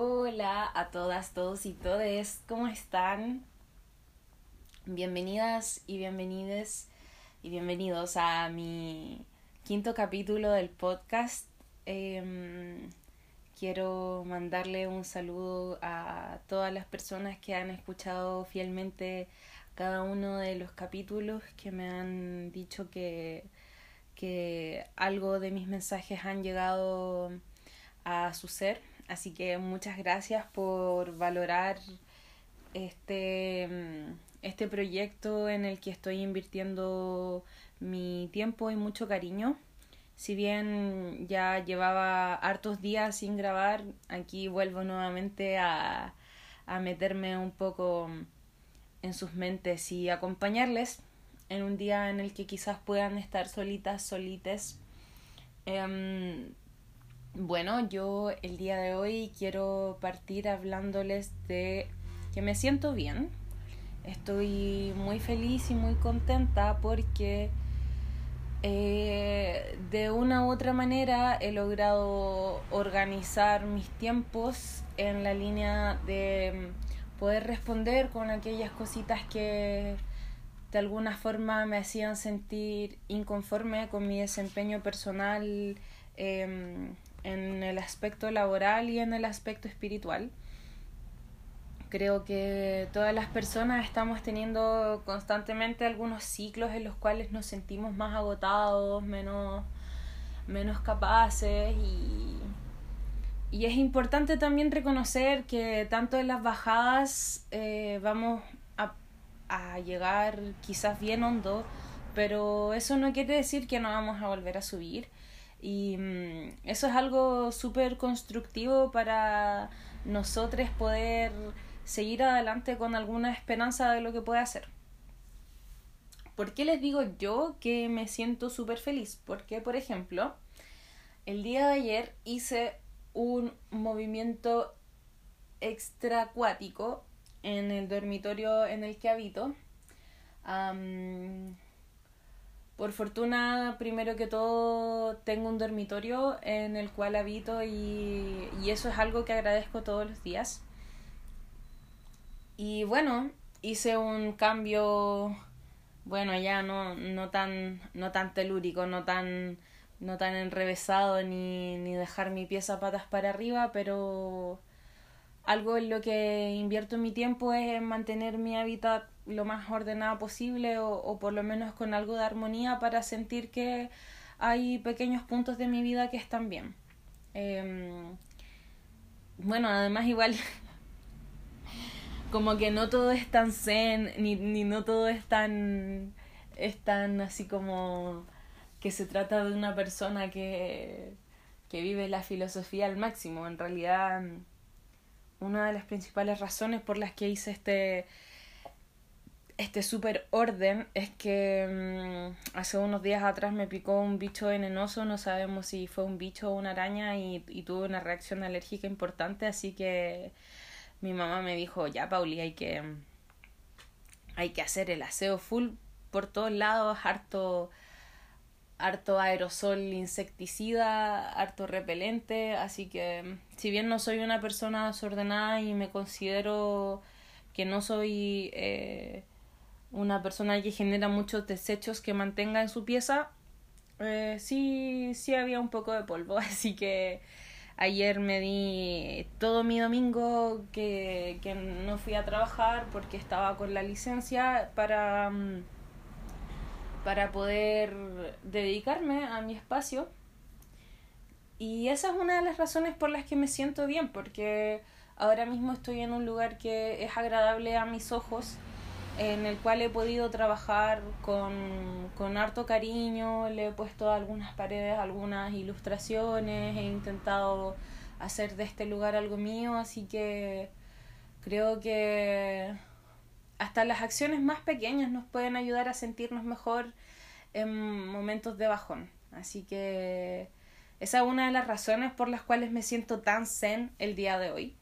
Hola a todas, todos y todes, ¿cómo están? Bienvenidas y bienvenides y bienvenidos a mi quinto capítulo del podcast. Em, quiero mandarle un saludo a todas las personas que han escuchado fielmente cada uno de los capítulos, que me han dicho que, que algo de mis mensajes han llegado a su ser. Así que muchas gracias por valorar este este proyecto en el que estoy invirtiendo mi tiempo y mucho cariño. Si bien ya llevaba hartos días sin grabar, aquí vuelvo nuevamente a, a meterme un poco en sus mentes y acompañarles en un día en el que quizás puedan estar solitas, solites. Em, bueno, yo el día de hoy quiero partir hablándoles de que me siento bien, Estoy muy feliz y muy contenta porque eh, de una u otra manera he logrado organizar mis tiempos en la línea de poder responder con aquellas cositas que de alguna forma me hacían sentir inconforme con mi desempeño personal em, en el aspecto laboral y en el aspecto espiritual. Creo que todas las personas estamos teniendo constantemente algunos ciclos en los cuales nos sentimos más agotados, menos, menos capaces y, y es importante también reconocer que tanto en las bajadas eh, vamos a, a llegar quizás bien hondo, pero eso no quiere decir que no vamos a volver a subir. Y mm, eso es algo súper constructivo para nosotros poder seguir adelante con alguna esperanza de lo que puede hacer. ¿Por qué les digo yo que me siento súper feliz? Porque, por ejemplo, el día de ayer hice un movimiento extracuático en el dormitorio en el que habito. Por fortuna, primero que todo, tengo un dormitorio en el cual habito y, y eso es algo que agradezco todos los días. Y bueno, hice un cambio, bueno, ya no, no, tan, no tan telúrico, no tan, no tan enrevesado ni, ni dejar mi pieza patas para arriba, pero algo en lo que invierto mi tiempo es mantener mi hábitat lo más ordenado posible o, o, por lo menos con algo de armonía para sentir que hay pequeños puntos de mi vida que están bien. Eh, bueno, además igual como que no todo es tan zen, ni, ni no todo es tan, es tan así como que se trata de una persona que, que vive la filosofía al máximo. En realidad, una de las principales razones por las que hice este, este super orden es que mm, hace unos días atrás me picó un bicho venenoso, no sabemos si fue un bicho o una araña y, y tuve una reacción alérgica importante, así que mi mamá me dijo, ya Pauli, hay que, hay que hacer el aseo full por todos lados, harto, harto aerosol insecticida, harto repelente, así que si bien no soy una persona desordenada y me considero que no soy eh, una persona que genera muchos desechos que mantenga en su pieza, eh, sí, sí había un poco de polvo, así que Ayer me di todo mi domingo que, que no fui a trabajar porque estaba con la licencia para, mm, para poder dedicarme a mi espacio. Y esa es una de las razones por las que me siento bien, porque ahora mismo estoy en un lugar que es agradable a mis ojos en el cual he podido trabajar con, con harto cariño, le he puesto algunas paredes algunas ilustraciones, he intentado hacer de este lugar algo mío, así que creo que hasta las acciones más pequeñas nos pueden ayudar a sentirnos mejor en momentos de bajón. Así que esa es una de las razones por las cuales me siento tan zen el día de hoy.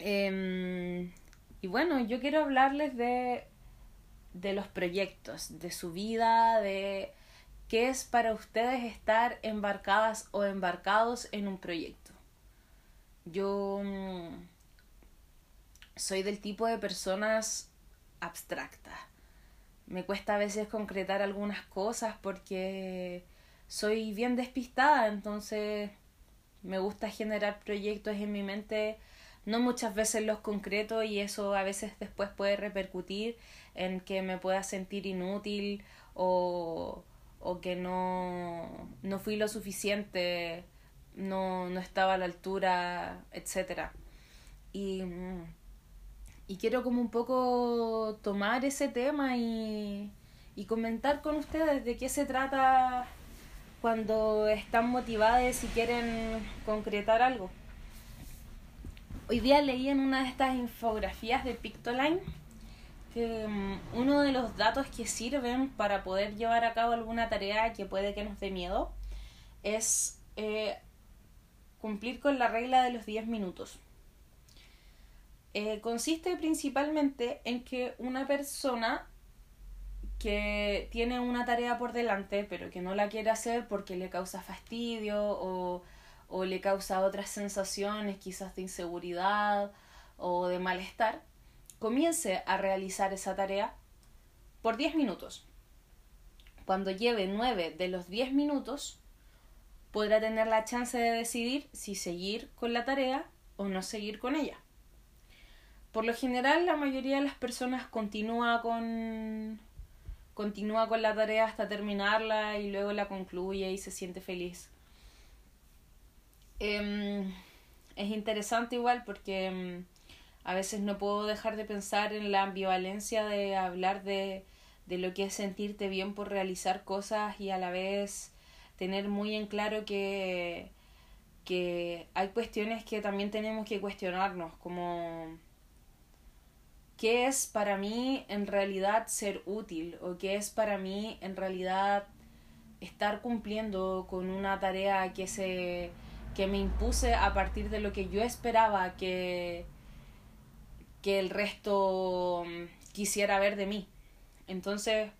Eh, y bueno, yo quiero hablarles de, de los proyectos, de su vida, de qué es para ustedes estar embarcadas o embarcados en un proyecto. yo mm, soy del tipo de personas abstractas. Me cuesta a veces concretar algunas cosas porque soy bien despistada, entonces me gusta generar proyectos en mi mente, no muchas veces los concreto y eso a veces después puede repercutir en que me pueda sentir inútil o, o que no, no fui lo suficiente, no, no estaba a la altura, etc. Y, y quiero como un poco tomar ese tema y, y comentar con ustedes de qué se trata cuando están motivadas y quieren concretar algo. Hoy día leí en una de estas infografías de Pictoline que mm, uno de los datos que sirven para poder llevar a cabo alguna tarea que puede que nos dé miedo es eh, cumplir con la regla de los 10 minutos. Eh, consiste principalmente en que una persona que tiene una tarea por delante pero que no la quiere hacer porque le causa fastidio o, o le causa otras sensaciones quizás de inseguridad o de malestar, comience a realizar esa tarea por 10 minutos. Cuando lleve 9 de los 10 minutos, podrá tener la chance de decidir si seguir con la tarea o no seguir con ella. Por lo general, la mayoría de las personas continúa con continúa con la tarea hasta terminarla y luego la concluye y se siente feliz. Em, es interesante igual porque em, a veces no puedo dejar de pensar en la ambivalencia de hablar de, de lo que es sentirte bien por realizar cosas y a la vez tener muy en claro que, que hay cuestiones que también tenemos que cuestionarnos, como qué es para mí en realidad ser útil o qué es para mí en realidad estar cumpliendo con una tarea que se que me impuse a partir de lo que yo esperaba que que el resto mm, quisiera ver de mí. Entonces,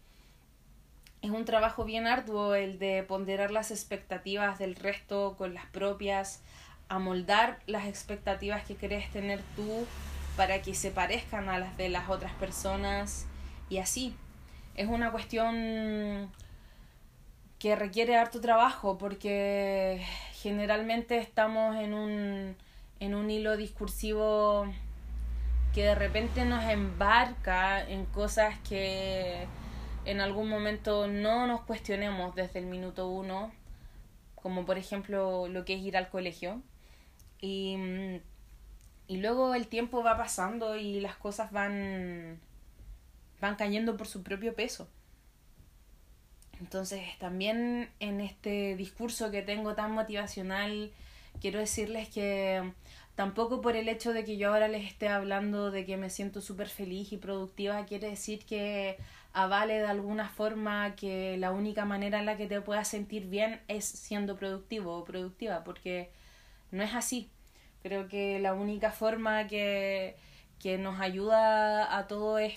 es un trabajo bien arduo el de ponderar las expectativas del resto con las propias, amoldar las expectativas que querés tener tú para que se parezcan a las de las otras personas y así. Es una cuestión que requiere harto trabajo porque generalmente estamos en un, en un hilo discursivo que de repente nos embarca en cosas que en algún momento no nos cuestionemos desde el minuto uno, como por ejemplo lo que es ir al colegio. Y, y luego el tiempo va pasando y las cosas van, van cayendo por su propio peso. Entonces también en este discurso que tengo tan motivacional, quiero decirles que Tampoco por el hecho de que yo ahora les esté hablando de que me siento súper feliz y productiva quiere decir que avale de alguna forma que la única manera en la que te puedas sentir bien es siendo productivo o productiva, porque no es así. Creo que la única forma que, que nos ayuda a todo es,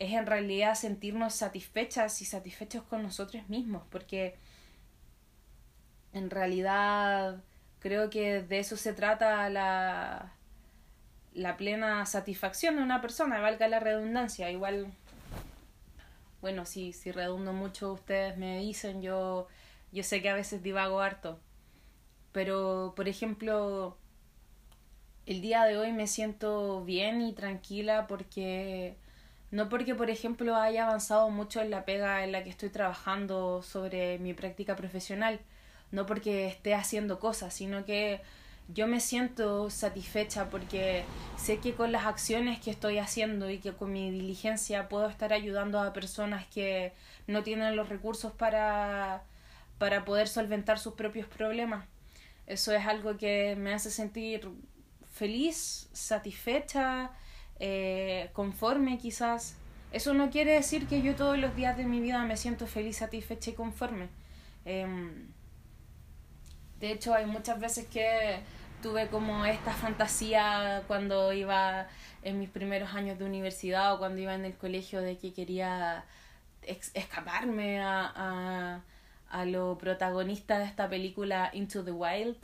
es en realidad sentirnos satisfechas y satisfechos con nosotros mismos, porque en realidad Creo que de eso se trata la, la plena satisfacción de una persona, valga la redundancia. Igual, bueno, si, si redundo mucho, ustedes me dicen, yo, yo sé que a veces divago harto. Pero, por ejemplo, el día de hoy me siento bien y tranquila porque no porque, por ejemplo, haya avanzado mucho en la pega en la que estoy trabajando sobre mi práctica profesional, no porque esté haciendo cosas, sino que yo me siento satisfecha porque sé que con las acciones que estoy haciendo y que con mi diligencia puedo estar ayudando a personas que no tienen los recursos para, para poder solventar sus propios problemas. Eso es algo que me hace sentir feliz, satisfecha, eh, conforme quizás. Eso no quiere decir que yo todos los días de mi vida me siento feliz, satisfecha y conforme. Em, de hecho, hay muchas veces que tuve como esta fantasía cuando iba en mis primeros años de universidad o cuando iba en el colegio de que quería escaparme a, a, a lo protagonista de esta película Into the Wild.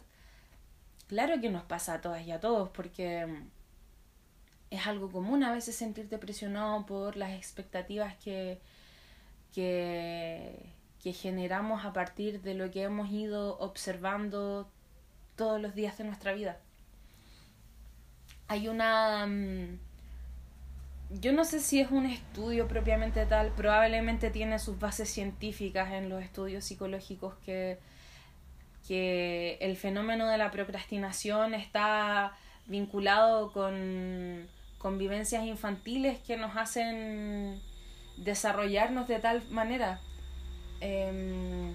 Claro que nos pasa a todas y a todos, porque es algo común a veces sentirte presionado por las expectativas que, que, generamos a partir de lo que hemos ido observando todos los días de nuestra vida. Hay una... Mm, yo no sé si es un estudio propiamente tal, probablemente tiene sus bases científicas en los estudios psicológicos que, que el fenómeno de la procrastinación está vinculado con, con vivencias infantiles que nos hacen desarrollarnos de tal manera. Eh,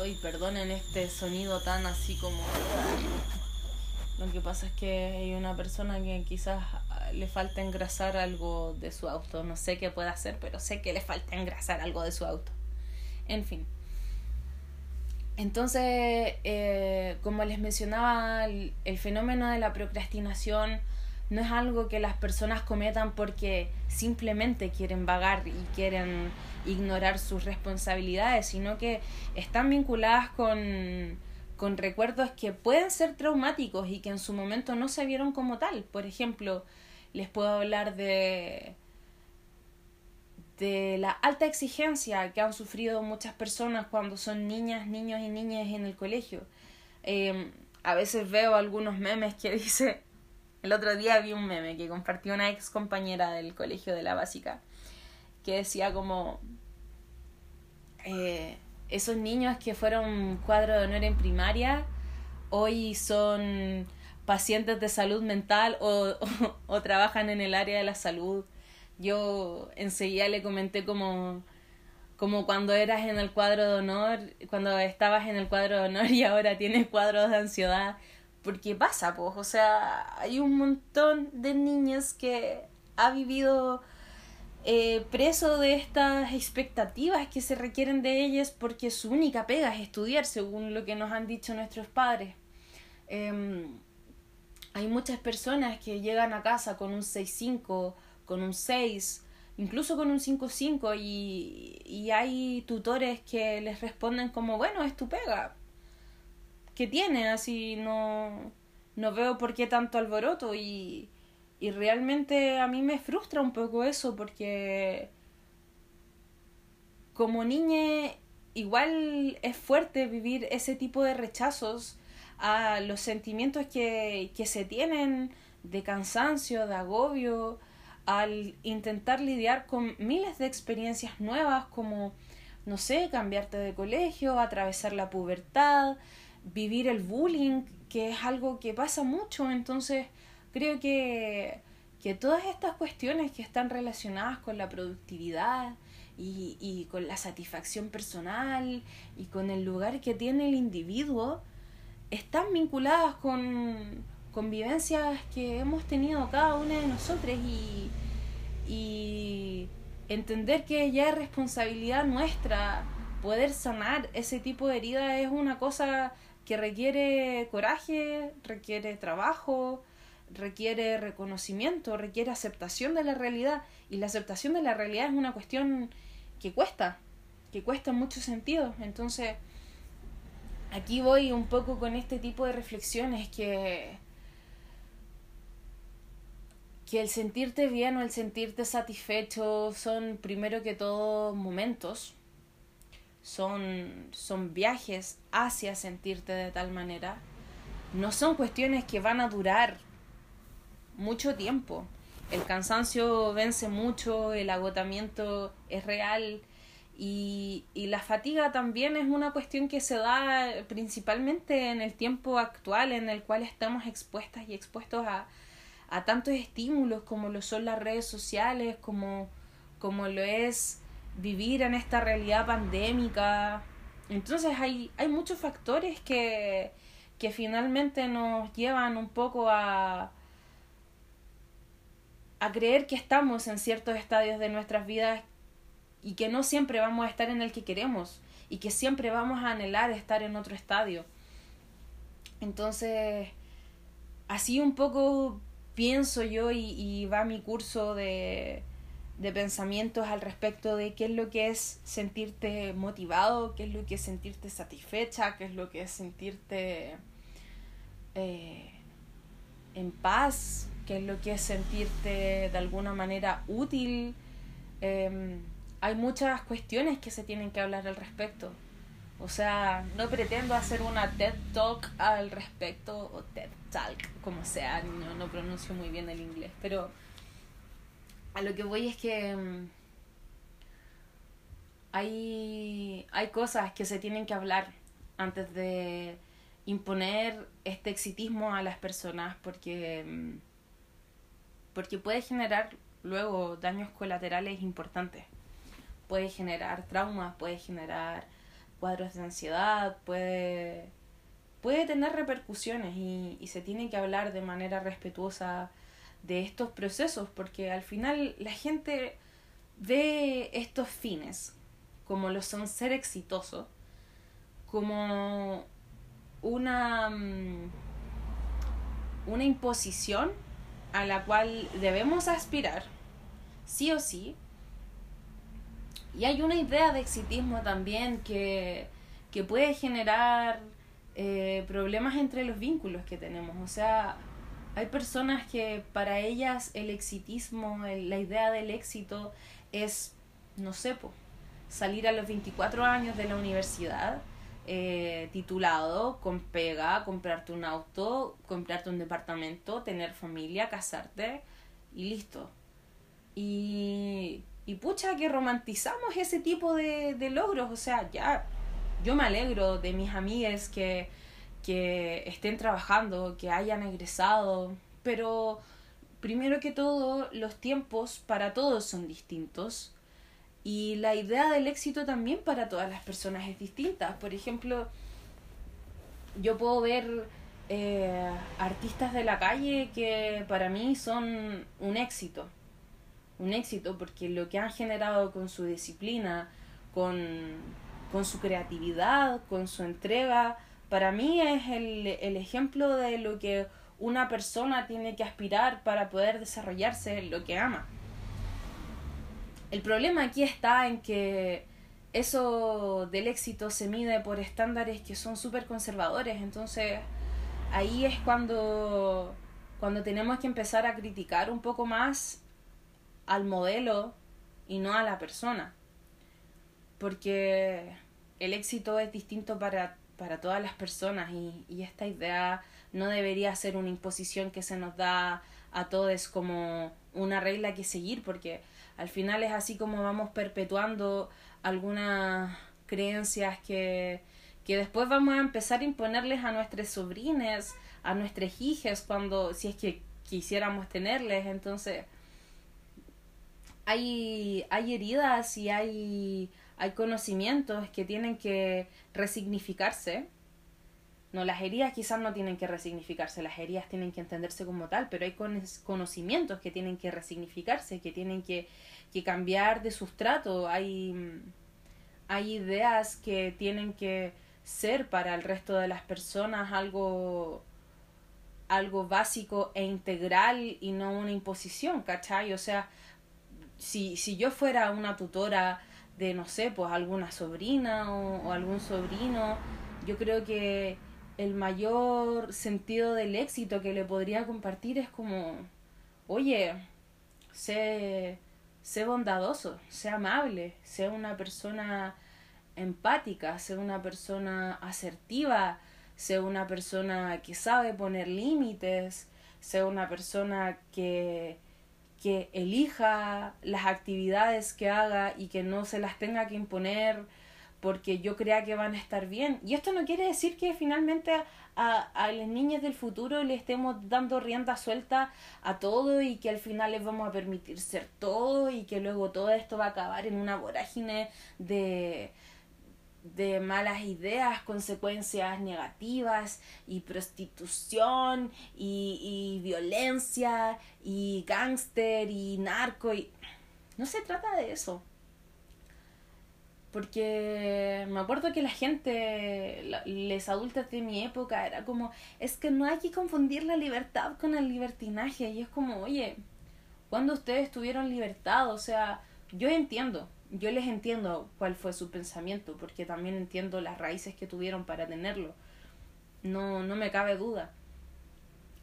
Ay, perdonen este sonido tan así como... Lo que pasa es que hay una persona que quizás le falta engrasar algo de su auto. No sé qué puede hacer, pero sé que le falta engrasar algo de su auto. En fin. Entonces, eh, como les mencionaba, el, fenómeno de la procrastinación no es algo que las personas cometan porque simplemente quieren vagar y quieren ignorar sus responsabilidades, sino que están vinculadas con, con recuerdos que pueden ser traumáticos y que en su momento no se vieron como tal. Por ejemplo, les puedo hablar de de la alta exigencia que han sufrido muchas personas cuando son niñas, niños y niñas en el colegio. Em, a veces veo algunos memes que dice, el otro día vi un meme que compartió una ex compañera del colegio de la básica, que decía como, eh, esos niños que fueron cuadro de honor en primaria, hoy son pacientes de salud mental o, o trabajan en el área de la salud yo enseguida le comenté como, como cuando eras en el cuadro de honor, cuando estabas en el cuadro de honor y ahora tienes cuadros de ansiedad, porque pasa, pues, o sea, hay un montón de niños que ha vivido eh, preso de estas expectativas que se requieren de ellas porque su única pega es estudiar, según lo que nos han dicho nuestros padres. Em, hay muchas personas que llegan a casa con un 6-5 con un 6, incluso con un 5-5 y, y hay tutores que les responden como, bueno, es tu pega. ¿Qué tiene? Así no, no veo por qué tanto alboroto y, y realmente a mí me frustra un poco eso porque como niña igual es fuerte vivir ese tipo de rechazos a los sentimientos que, que se tienen de cansancio, de agobio, al intentar lidiar con miles de experiencias nuevas como, no sé, cambiarte de colegio, atravesar la pubertad, vivir el bullying, que es algo que pasa mucho. Entonces, creo que, que todas estas cuestiones que están relacionadas con la productividad y, y con la satisfacción personal y con el lugar que tiene el individuo, están vinculadas con, convivencias que hemos tenido cada una de nosotros y, y entender que ya es responsabilidad nuestra poder sanar ese tipo de herida es una cosa que requiere coraje, requiere trabajo, requiere reconocimiento, requiere aceptación de la realidad y la aceptación de la realidad es una cuestión que cuesta, que cuesta en muchos. Entonces, aquí voy un poco con este tipo de reflexiones que que el sentirte bien o el sentirte satisfecho son primero que todo momentos, son, son viajes hacia sentirte de tal manera, no son cuestiones que van a durar mucho tiempo. El cansancio vence mucho, el agotamiento es real y, y la fatiga también es una cuestión que se da principalmente en el tiempo actual en el cual estamos expuestas y expuestos a, a tantos estímulos como lo son las redes sociales, como, como lo es vivir en esta realidad pandémica. Entonces hay, hay muchos factores que, que finalmente nos llevan un poco a, a creer que estamos en ciertos estadios de nuestras vidas y que no siempre vamos a estar en el que queremos y que siempre vamos a anhelar estar en otro estadio. Entonces, así un poco pienso yo y, va mi curso de, de pensamientos al respecto de qué es lo que es sentirte motivado, qué es lo que es sentirte satisfecha, qué es lo que es sentirte eh, en paz, qué es lo que es sentirte de alguna manera útil. Em, hay muchas cuestiones que se tienen que hablar al respecto. O sea, no pretendo hacer una TED Talk al respecto, o TED Talk, como sea, no, no pronuncio muy bien el inglés, pero a lo que voy es que mm, hay, hay cosas que se tienen que hablar antes de imponer este exitismo a las personas porque, mm, porque puede generar luego daños colaterales importantes. Puede generar traumas, puede generar cuadros de ansiedad, puede, puede tener repercusiones y, y se tiene que hablar de manera respetuosa de estos procesos, porque al final la gente ve estos fines, como lo son ser exitoso, como una, mm, una imposición a la cual debemos aspirar, sí o sí. Y hay una idea de exitismo también que, que puede generar eh, problemas entre los vínculos que tenemos. O sea, hay personas que para ellas el exitismo, la idea del éxito es, no sé, salir a los 24 años de la universidad, eh, titulado, con pega, comprarte un auto, comprarte un departamento, tener familia, casarte y listo. Y, y pucha que romantizamos ese tipo de, logros, o sea, ya yo me alegro de mis amigas que que estén trabajando, que hayan egresado, pero primero que todo los tiempos para todos son distintos y la idea del éxito también para todas las personas es distinta. Por ejemplo, yo puedo ver eh, artistas de la calle que para mí son un éxito, un éxito porque lo que han generado con su disciplina, con, con su creatividad, con su entrega, para mí es el, el ejemplo de lo que una persona tiene que aspirar para poder desarrollarse en lo que ama. El problema aquí está en que eso del éxito se mide por estándares que son súper conservadores, entonces ahí es cuando, cuando tenemos que empezar a criticar un poco más al modelo y no a la persona, porque el éxito es distinto para para todas las personas y, y esta idea no debería ser una imposición que se nos da a todos como una regla que seguir porque al final es así como vamos perpetuando algunas creencias que, que después vamos a empezar a imponerles a nuestros sobrines, a nuestros hijos cuando si es que quisiéramos tenerles. Entonces hay, hay heridas y hay hay conocimientos que tienen que resignificarse. No, las heridas quizás no tienen que resignificarse, las heridas tienen que entenderse como tal, pero hay conocimientos que tienen que resignificarse, que tienen que, que cambiar de sustrato, hay, hay ideas que tienen que ser para el resto de las personas algo algo básico e integral y no una imposición, ¿cachai? O sea, si, si yo fuera una tutora de, no sé, pues alguna sobrina o, algún sobrino, yo creo que el mayor sentido del éxito que le podría compartir es como, oye, sé, sé bondadoso, sé amable, sé una persona empática, sé una persona asertiva, sé una persona que sabe poner límites, sé una persona que que elija las actividades que haga y que no se las tenga que imponer porque yo crea que van a estar bien. Y esto no quiere decir que finalmente a, a las niñas del futuro le estemos dando rienda suelta a todo y que al final les vamos a permitir ser todo y que luego todo esto va a acabar en una vorágine de, de malas ideas, consecuencias negativas y prostitución y, y violencia y gángster y narco y no se trata de eso. Porque me acuerdo que la gente, les adultos de mi época, era como, es que no hay que confundir la libertad con el libertinaje. Y es como, oye, ¿Cuándo ustedes tuvieron libertad? O sea, yo entiendo, yo les entiendo cuál fue su pensamiento, porque también entiendo las raíces que tuvieron para tenerlo. No, no me cabe duda.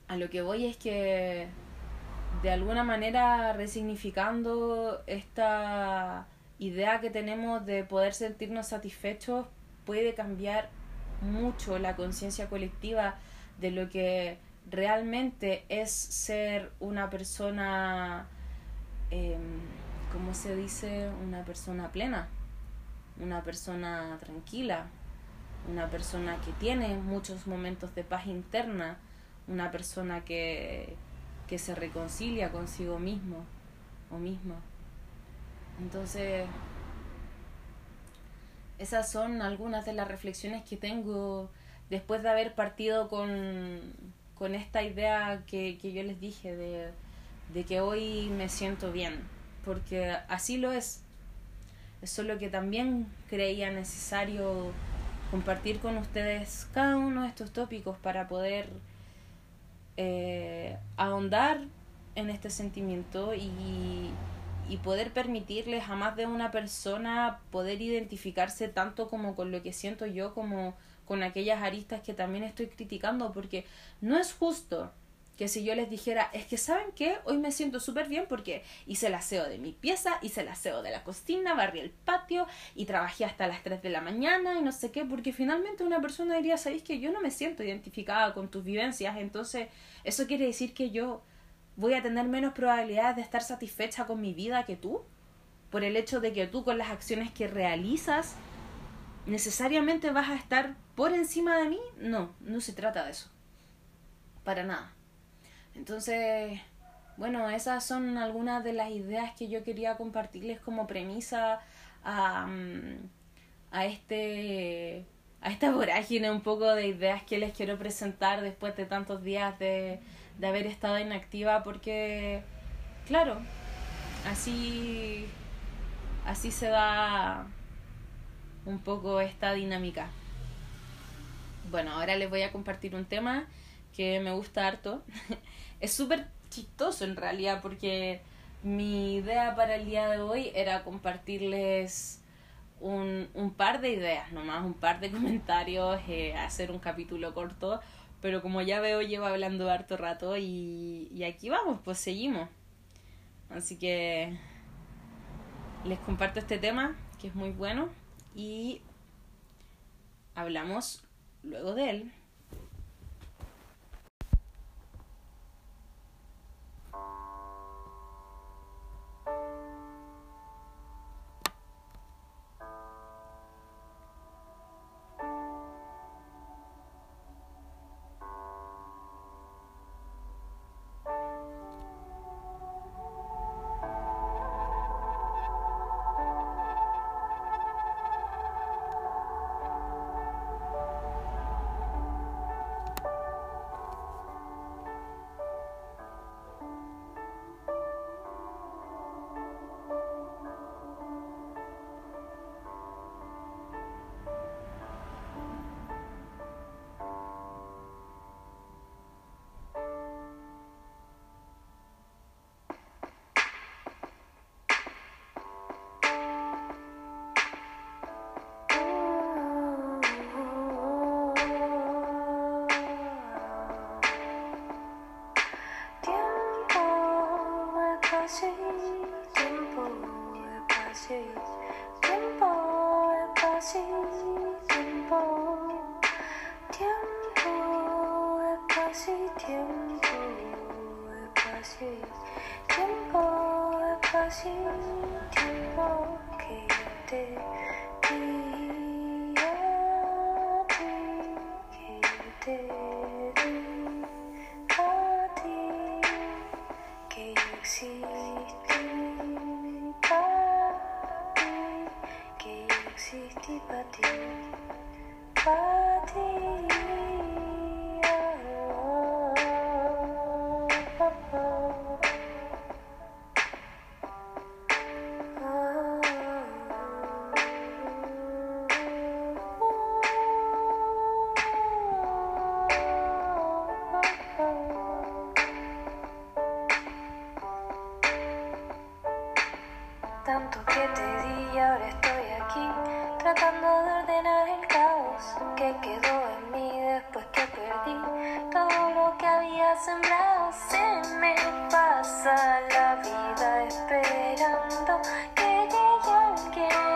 A lo que voy es que de alguna manera resignificando esta idea que tenemos de poder sentirnos satisfechos puede cambiar mucho la conciencia colectiva de lo que realmente es ser una persona, eh, ¿cómo se dice? Una persona plena, una persona tranquila, una persona que tiene muchos momentos de paz interna, una persona que, que se reconcilia consigo mismo o misma. Entonces, esas son algunas de las reflexiones que tengo después de haber partido con, con esta idea que, que yo les dije de, de que hoy me siento bien, porque así lo es. Es solo que también creía necesario compartir con ustedes cada uno de estos tópicos para poder eh, ahondar en este sentimiento y, y poder permitirles a más de una persona poder identificarse tanto como con lo que siento yo como con aquellas aristas que también estoy criticando porque no es justo que si yo les dijera, es que saben qué, hoy me siento súper bien porque hice el aseo de mi pieza, hice el aseo de la cocina, barrí el patio y trabajé hasta las 3 de la mañana y no sé qué, porque finalmente una persona diría, sabéis que yo no me siento identificada con tus vivencias, entonces eso quiere decir que yo voy a tener menos probabilidades de estar satisfecha con mi vida que tú, por el hecho de que tú con las acciones que realizas necesariamente vas a estar por encima de mí. No, no se trata de eso. Para nada. Entonces, bueno, esas son algunas de las ideas que yo quería compartirles como premisa a, mm, a este a esta vorágine un poco de ideas que les quiero presentar después de tantos días de, de haber estado inactiva porque claro así así se da un poco esta dinámica. Bueno ahora les voy a compartir un tema que me gusta harto es súper chistoso en realidad porque mi idea para el día de hoy era compartirles un, un par de ideas, nomás un par de comentarios, eh, hacer un capítulo corto, pero como ya veo llevo hablando harto rato y, y aquí vamos, pues seguimos. Así que les comparto este tema que es muy bueno y hablamos luego de él. sees tiempo casi tiempo tiempo que te vida esperando que llegue alguien a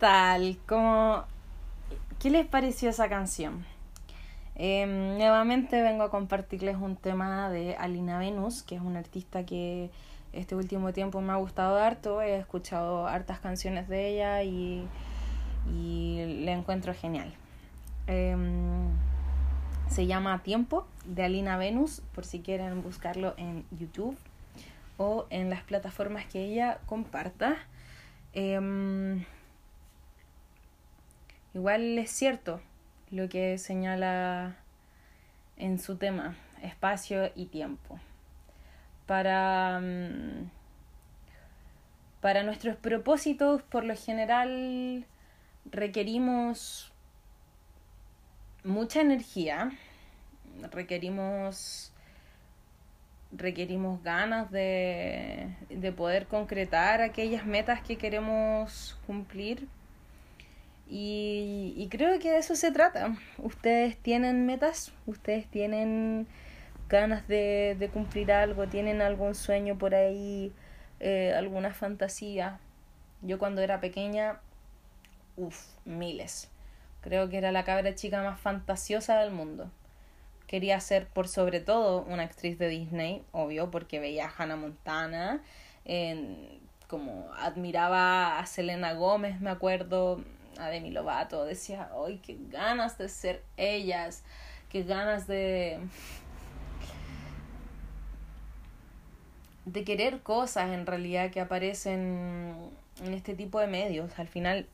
tal? ¿Cómo... ¿Qué les pareció esa canción? Eh, nuevamente vengo a compartirles un tema de Alina Venus, que es una artista que este último tiempo me ha gustado harto. He escuchado hartas canciones de ella y, y la encuentro genial. Eh, se llama Tiempo de Alina Venus, por si quieren buscarlo en YouTube o en las plataformas que ella comparta. Eh, igual es cierto lo que señala en su tema, espacio y tiempo. Para, mm, para nuestros propósitos, por lo general, requerimos mucha energía, requerimos requerimos ganas de, de poder concretar aquellas metas que queremos cumplir y, creo que de eso se trata. Ustedes tienen metas, ustedes tienen ganas de, cumplir algo, tienen algún sueño por ahí, eh, alguna fantasía. Yo cuando era pequeña, uff, miles. Creo que era la cabra chica más fantasiosa del mundo. Quería ser por sobre todo una actriz de Disney, obvio, porque veía a Hannah Montana, como admiraba a Selena Gómez, me acuerdo, a Demi Lovato, decía, ¡ay, qué ganas de ser ellas! ¡Qué ganas de... de querer cosas en realidad que aparecen en este tipo de medios. Al final,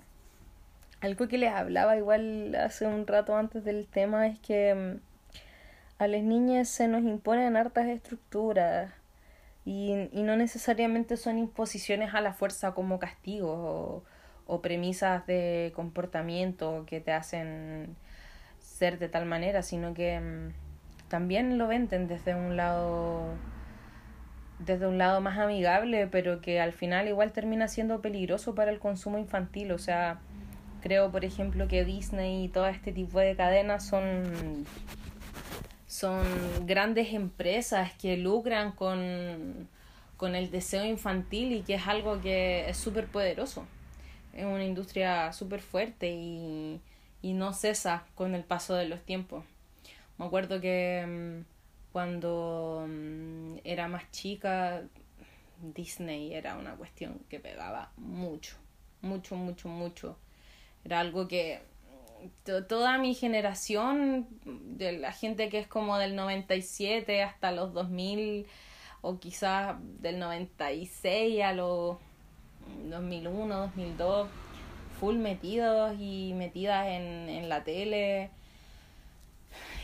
algo que les hablaba igual hace un rato antes del tema es que a las niñas se nos imponen hartas estructuras y, y no necesariamente son imposiciones a la fuerza como castigos o, o premisas de comportamiento que te hacen ser de tal manera, sino que mm, también lo venden desde un lado desde un lado más amigable, pero que al final igual termina siendo peligroso para el consumo infantil, o sea, creo por ejemplo que Disney y todo este tipo de cadenas son son grandes empresas que lucran con, con el deseo infantil y que es algo que es súper poderoso es una industria súper fuerte y, y no cesa con el paso de los tiempos. Me acuerdo que mm, cuando mm, era más chica, Disney era una cuestión que pegaba mucho, mucho, mucho, mucho. Era algo que toda mi generación, de la gente que es como del 97 hasta los 2000, o quizás del 96 a los 2001, 2002, full metidos y metidas en, en la tele.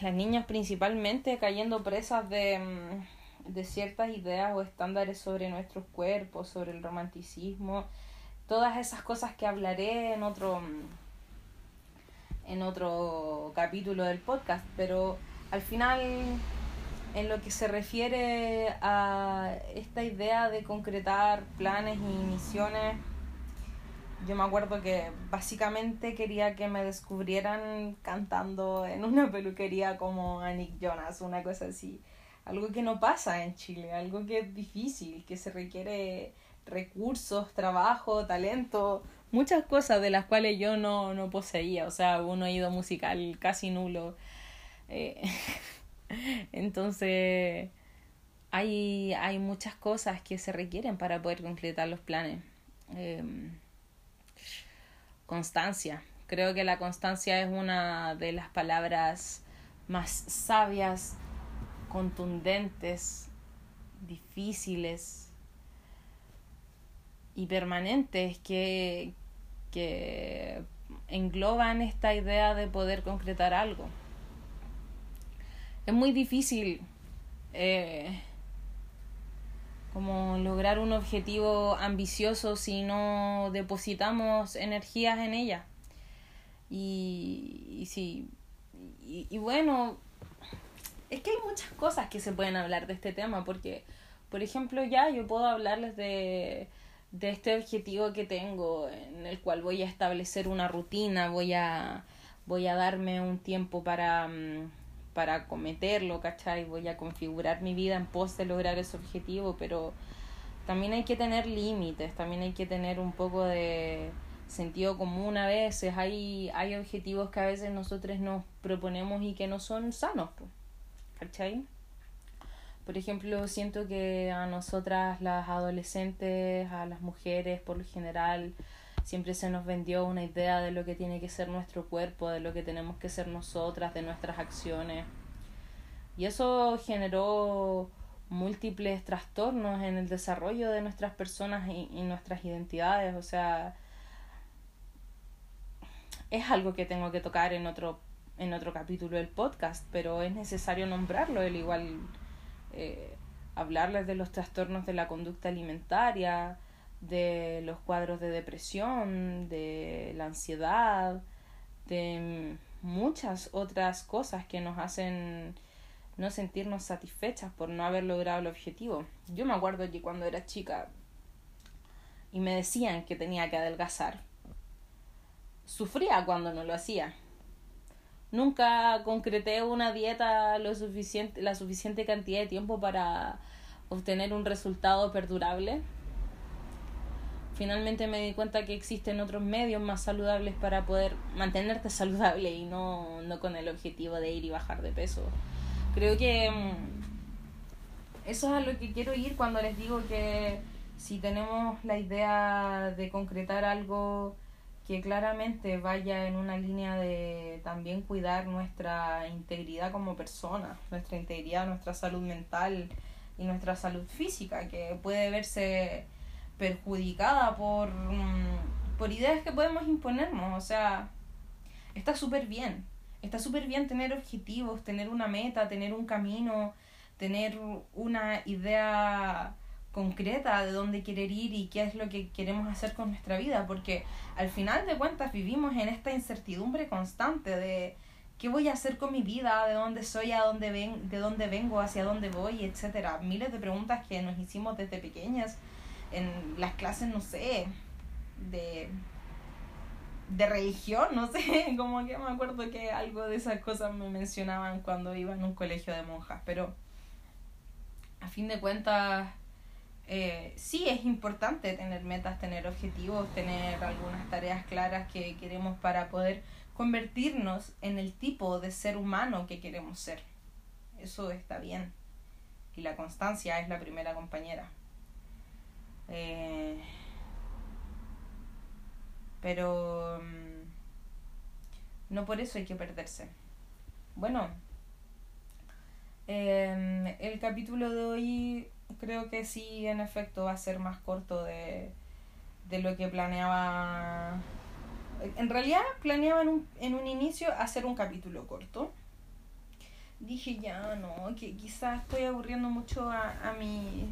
Las niñas principalmente cayendo presas de, mm, de ciertas ideas o estándares sobre nuestros cuerpos, sobre el romanticismo, todas esas cosas que hablaré en otro en otro capítulo del podcast, pero al final en lo que se refiere a esta idea de concretar planes y misiones, yo me acuerdo que básicamente quería que me descubrieran cantando en una peluquería como a Jonas, una cosa así. Algo que no pasa en Chile, algo que es difícil, que se requiere recursos, trabajo, talento muchas cosas de las cuales yo no, no poseía, o sea, un oído musical casi nulo. Eh, entonces, hay, hay muchas cosas que se requieren para poder concretar los planes. Em, constancia. Creo que la constancia es una de las palabras más sabias, contundentes, difíciles y permanentes que, que engloban esta idea de poder concretar algo. Es muy difícil eh, como lograr un objetivo ambicioso si no depositamos energías en ella. Y, y sí, y, bueno, es que hay muchas cosas que se pueden hablar de este tema, porque, por ejemplo, ya yo puedo hablarles de, de este objetivo que tengo, en el cual voy a establecer una rutina, voy a, voy a darme un tiempo para... Mm, para cometerlo, ¿cachai? Voy a configurar mi vida en pos de lograr ese objetivo, pero también hay que tener límites, también hay que tener un poco de sentido común a veces, hay, hay objetivos que a veces nosotros nos proponemos y que no son sanos, ¿cachai? Por ejemplo, siento que a nosotras las adolescentes, a las mujeres por lo general, siempre se nos vendió una idea de lo que tiene que ser nuestro cuerpo, de lo que tenemos que ser nosotras, de nuestras acciones. Y eso generó múltiples trastornos en el desarrollo de nuestras personas y, y, nuestras identidades. O sea, es algo que tengo que tocar en otro, en otro capítulo del podcast, pero es necesario nombrarlo, el igual eh, hablarles de los trastornos de la conducta alimentaria, de los cuadros de depresión, de la ansiedad, de muchas otras cosas que nos hacen no sentirnos satisfechas por no haber logrado el objetivo. Yo me acuerdo que cuando era chica y me decían que tenía que adelgazar, sufría cuando no lo hacía. Nunca concreté una dieta lo suficiente, la suficiente cantidad de tiempo para obtener un resultado perdurable finalmente me di cuenta que existen otros medios más saludables para poder mantenerte saludable y no, no con el objetivo de ir y bajar de peso. Creo que mm, eso es a lo que quiero ir cuando les digo que si tenemos la idea de concretar algo que claramente vaya en una línea de también cuidar nuestra integridad como persona, nuestra integridad, nuestra salud mental y nuestra salud física, que puede verse perjudicada por, mm, por ideas que podemos imponernos. O sea, está súper bien. Está súper bien tener objetivos, tener una meta, tener un camino, tener una idea concreta de dónde querer ir y qué es lo que queremos hacer con nuestra vida, porque al final de cuentas vivimos en esta incertidumbre constante de qué voy a hacer con mi vida, de dónde soy, a dónde ven, de dónde vengo, hacia dónde voy, etcétera. Miles de preguntas que nos hicimos desde pequeñas en las clases, no sé, de, de religión, no sé, como que me acuerdo que algo de esas cosas me mencionaban cuando iba en un colegio de monjas, pero a fin de cuentas eh, sí es importante tener metas, tener objetivos, tener algunas tareas claras que queremos para poder convertirnos en el tipo de ser humano que queremos ser. Eso está bien. Y la constancia es la primera compañera. Eh, pero mm, no por eso hay que perderse. Bueno, eh, el capítulo de hoy creo que sí, en efecto, va a ser más corto de, de lo que planeaba. En realidad planeaba en un, en un inicio hacer un capítulo corto. Dije ya, no, que quizás estoy aburriendo mucho a, a mis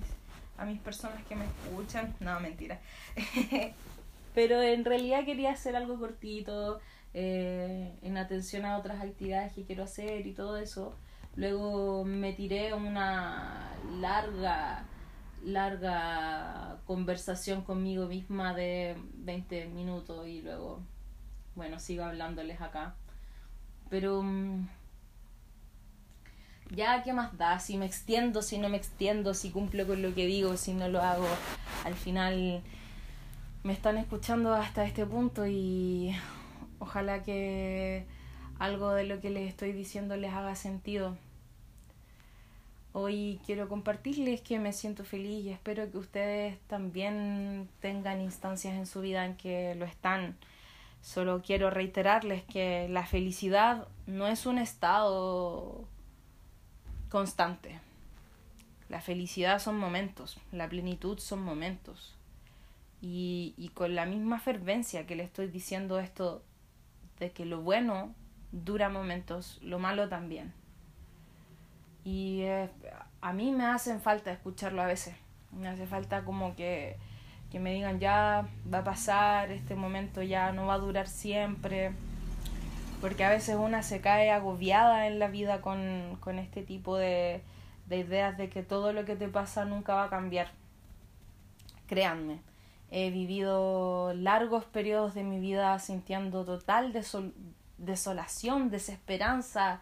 a mis personas que me escuchan. No, mentira. Pero en realidad quería hacer algo cortito, eh, en atención a otras actividades que quiero hacer y todo eso. Luego me tiré una larga, larga conversación conmigo misma de 20 minutos y luego, bueno, sigo hablándoles acá. Pero mm, ya, ¿qué más da? Si me extiendo, si no me extiendo, si cumplo con lo que digo, si no lo hago, al final me están escuchando hasta este punto y ojalá que algo de lo que les estoy diciendo les haga sentido. Hoy quiero compartirles que me siento feliz y espero que ustedes también tengan instancias en su vida en que lo están. Solo quiero reiterarles que la felicidad no es un estado constante. La felicidad son momentos, la plenitud son momentos. Y, y con la misma fervencia que le estoy diciendo esto de que lo bueno dura momentos, lo malo también. Y eh, a mí me hacen falta escucharlo a veces. Me hace falta como que, que me digan ya va a pasar, este momento ya no va a durar siempre. Porque a veces una se cae agobiada en la vida con, con este tipo de, de ideas de que todo lo que te pasa nunca va a cambiar. Créanme, he vivido largos periodos de mi vida sintiendo total desol desolación, desesperanza.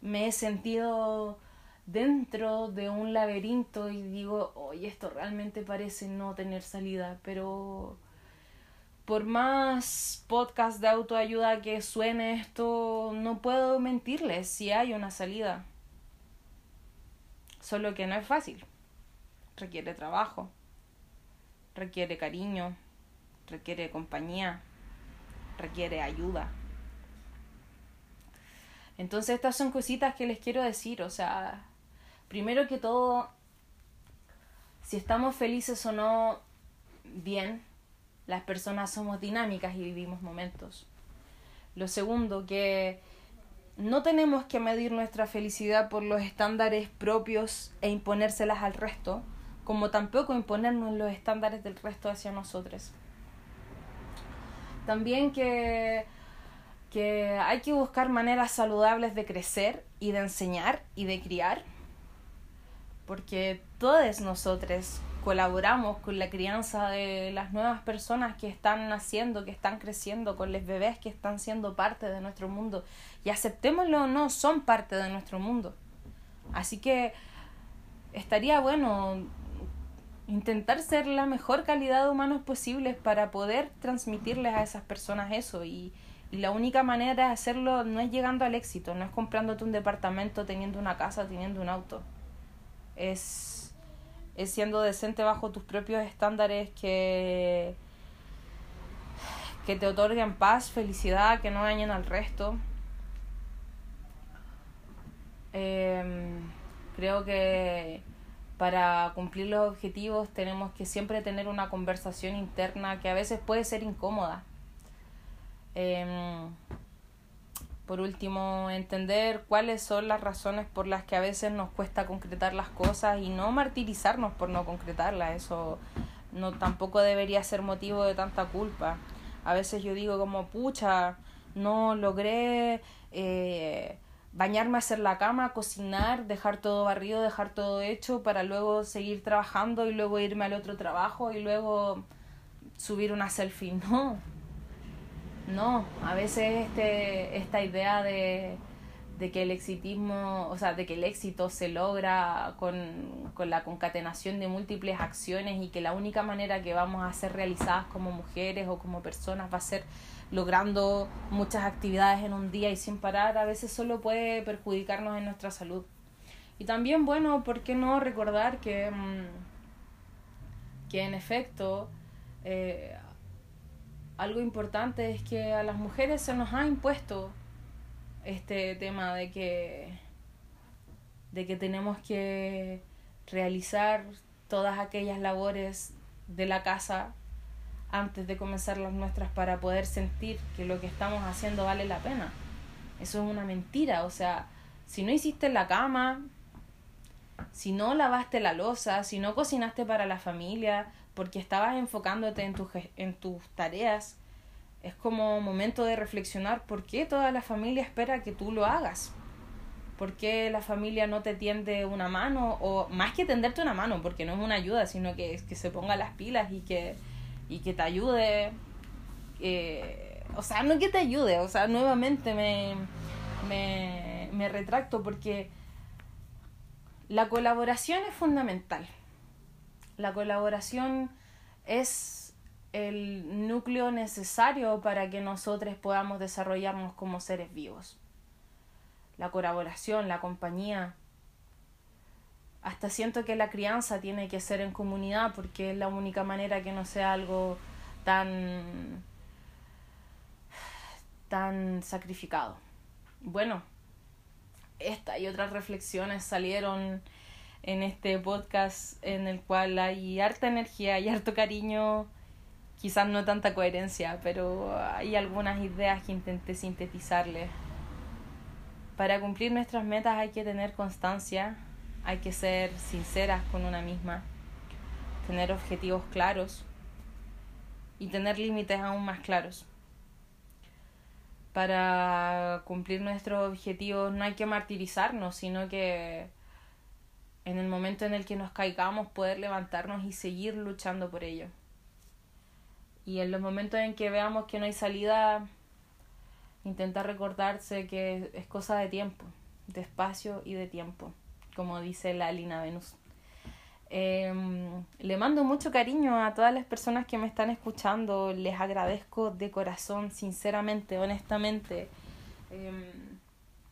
Me he sentido dentro de un laberinto y digo, oye, esto realmente parece no tener salida, pero por más podcast de autoayuda que suene esto, no puedo mentirles si hay una salida. Solo que no es fácil. Requiere trabajo, requiere cariño, requiere compañía, requiere ayuda. Entonces estas son cositas que les quiero decir, o sea, primero que todo, si estamos felices o no, bien, las personas somos dinámicas y vivimos momentos. Lo segundo, que no tenemos que medir nuestra felicidad por los estándares propios e imponérselas al resto, como tampoco imponernos los estándares del resto hacia nosotros. También que que hay que buscar maneras saludables de crecer y de enseñar y de criar, porque todos nosotros colaboramos con la crianza de las nuevas personas que están naciendo, que están creciendo, con los bebés que están siendo parte de nuestro mundo. Y aceptémoslo o no, son parte de nuestro mundo. Así que estaría bueno intentar ser la mejor calidad de humanos posibles para poder transmitirles a esas personas eso y, y la única manera de hacerlo no es llegando al éxito, no es comprándote un departamento, teniendo una casa, teniendo un auto. Es, es siendo decente bajo tus propios estándares que, que te otorguen paz, felicidad, que no dañen al resto. Em, creo que para cumplir los objetivos tenemos que siempre tener una conversación interna que a veces puede ser incómoda Em, por último, entender cuáles son las razones por las que a veces nos cuesta concretar las cosas y no martirizarnos por no concretarlas. Eso no tampoco debería ser motivo de tanta culpa. A veces yo digo como, pucha, no logré eh, bañarme, hacer la cama, cocinar, dejar todo barrido, dejar todo hecho para luego seguir trabajando y luego irme al otro trabajo y luego subir una selfie. No, no, a veces este, esta idea de, de que el exitismo, o sea, de que el éxito se logra con, con, la concatenación de múltiples acciones y que la única manera que vamos a ser realizadas como mujeres o como personas va a ser logrando muchas actividades en un día y sin parar, a veces solo puede perjudicarnos en nuestra salud. Y también, bueno, ¿por qué no recordar que, mm, que en efecto eh, algo importante es que a las mujeres se nos ha impuesto este tema de que de que tenemos que realizar todas aquellas labores de la casa antes de comenzar las nuestras para poder sentir que lo que estamos haciendo vale la pena. Eso es una mentira, o sea, si no hiciste la cama, si no lavaste la losa, si no cocinaste para la familia, porque estabas enfocándote en, tu, en tus tareas, es como momento de reflexionar por qué toda la familia espera que tú lo hagas. ¿Por qué la familia no te tiende una mano? O más que tenderte una mano, porque no es una ayuda, sino que, que se ponga las pilas y que, y que te ayude. Eh, o sea, no que te ayude, o sea, nuevamente me, me, me retracto porque la colaboración es fundamental la colaboración es, el núcleo necesario para que nosotros podamos desarrollarnos como seres vivos. La colaboración, la compañía. Hasta siento que la crianza tiene que ser en comunidad porque es la única manera que no sea algo tan tan sacrificado. Bueno, esta y otras reflexiones salieron en este podcast en el cual hay harta energía y harto cariño, quizás no tanta coherencia, pero hay algunas ideas que intenté sintetizarles. Para cumplir nuestras metas hay que tener constancia, hay que ser sinceras con una misma, tener objetivos claros y tener límites aún más claros para cumplir nuestros objetivos no hay que martirizarnos, sino que en el momento en el que nos caigamos poder levantarnos y seguir luchando por ello. Y en los momentos en que veamos que no hay salida, intentar recordarse que es cosa de tiempo, de espacio y de tiempo, como dice la Lina Venus. Em, le mando mucho cariño a todas las personas que me están escuchando. Les agradezco de corazón, sinceramente, honestamente. Em,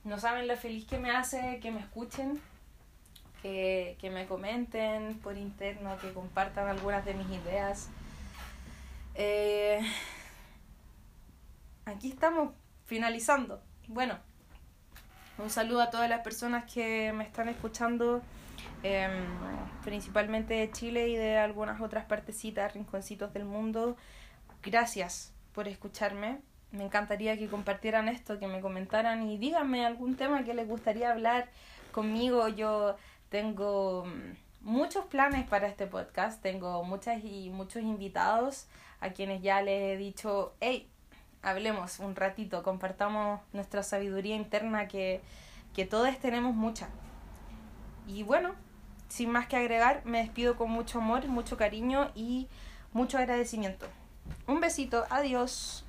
no saben lo feliz que me hace que me escuchen, que, que me comenten por interno, que compartan algunas de mis ideas. Eh, aquí estamos, finalizando. Bueno, un saludo a todas las personas que me están escuchando Em, principalmente de Chile y de algunas otras partecitas, rinconcitos del mundo. Gracias por escucharme. Me encantaría que compartieran esto, que me comentaran y díganme algún tema que les gustaría hablar conmigo. Yo tengo mm, muchos planes para este podcast, tengo muchas y muchos invitados a quienes ya les he dicho, hey, hablemos un ratito, compartamos nuestra sabiduría interna que, que todos tenemos mucha. Y bueno, sin más que agregar, me despido con mucho amor, mucho cariño y mucho agradecimiento. Un besito, adiós.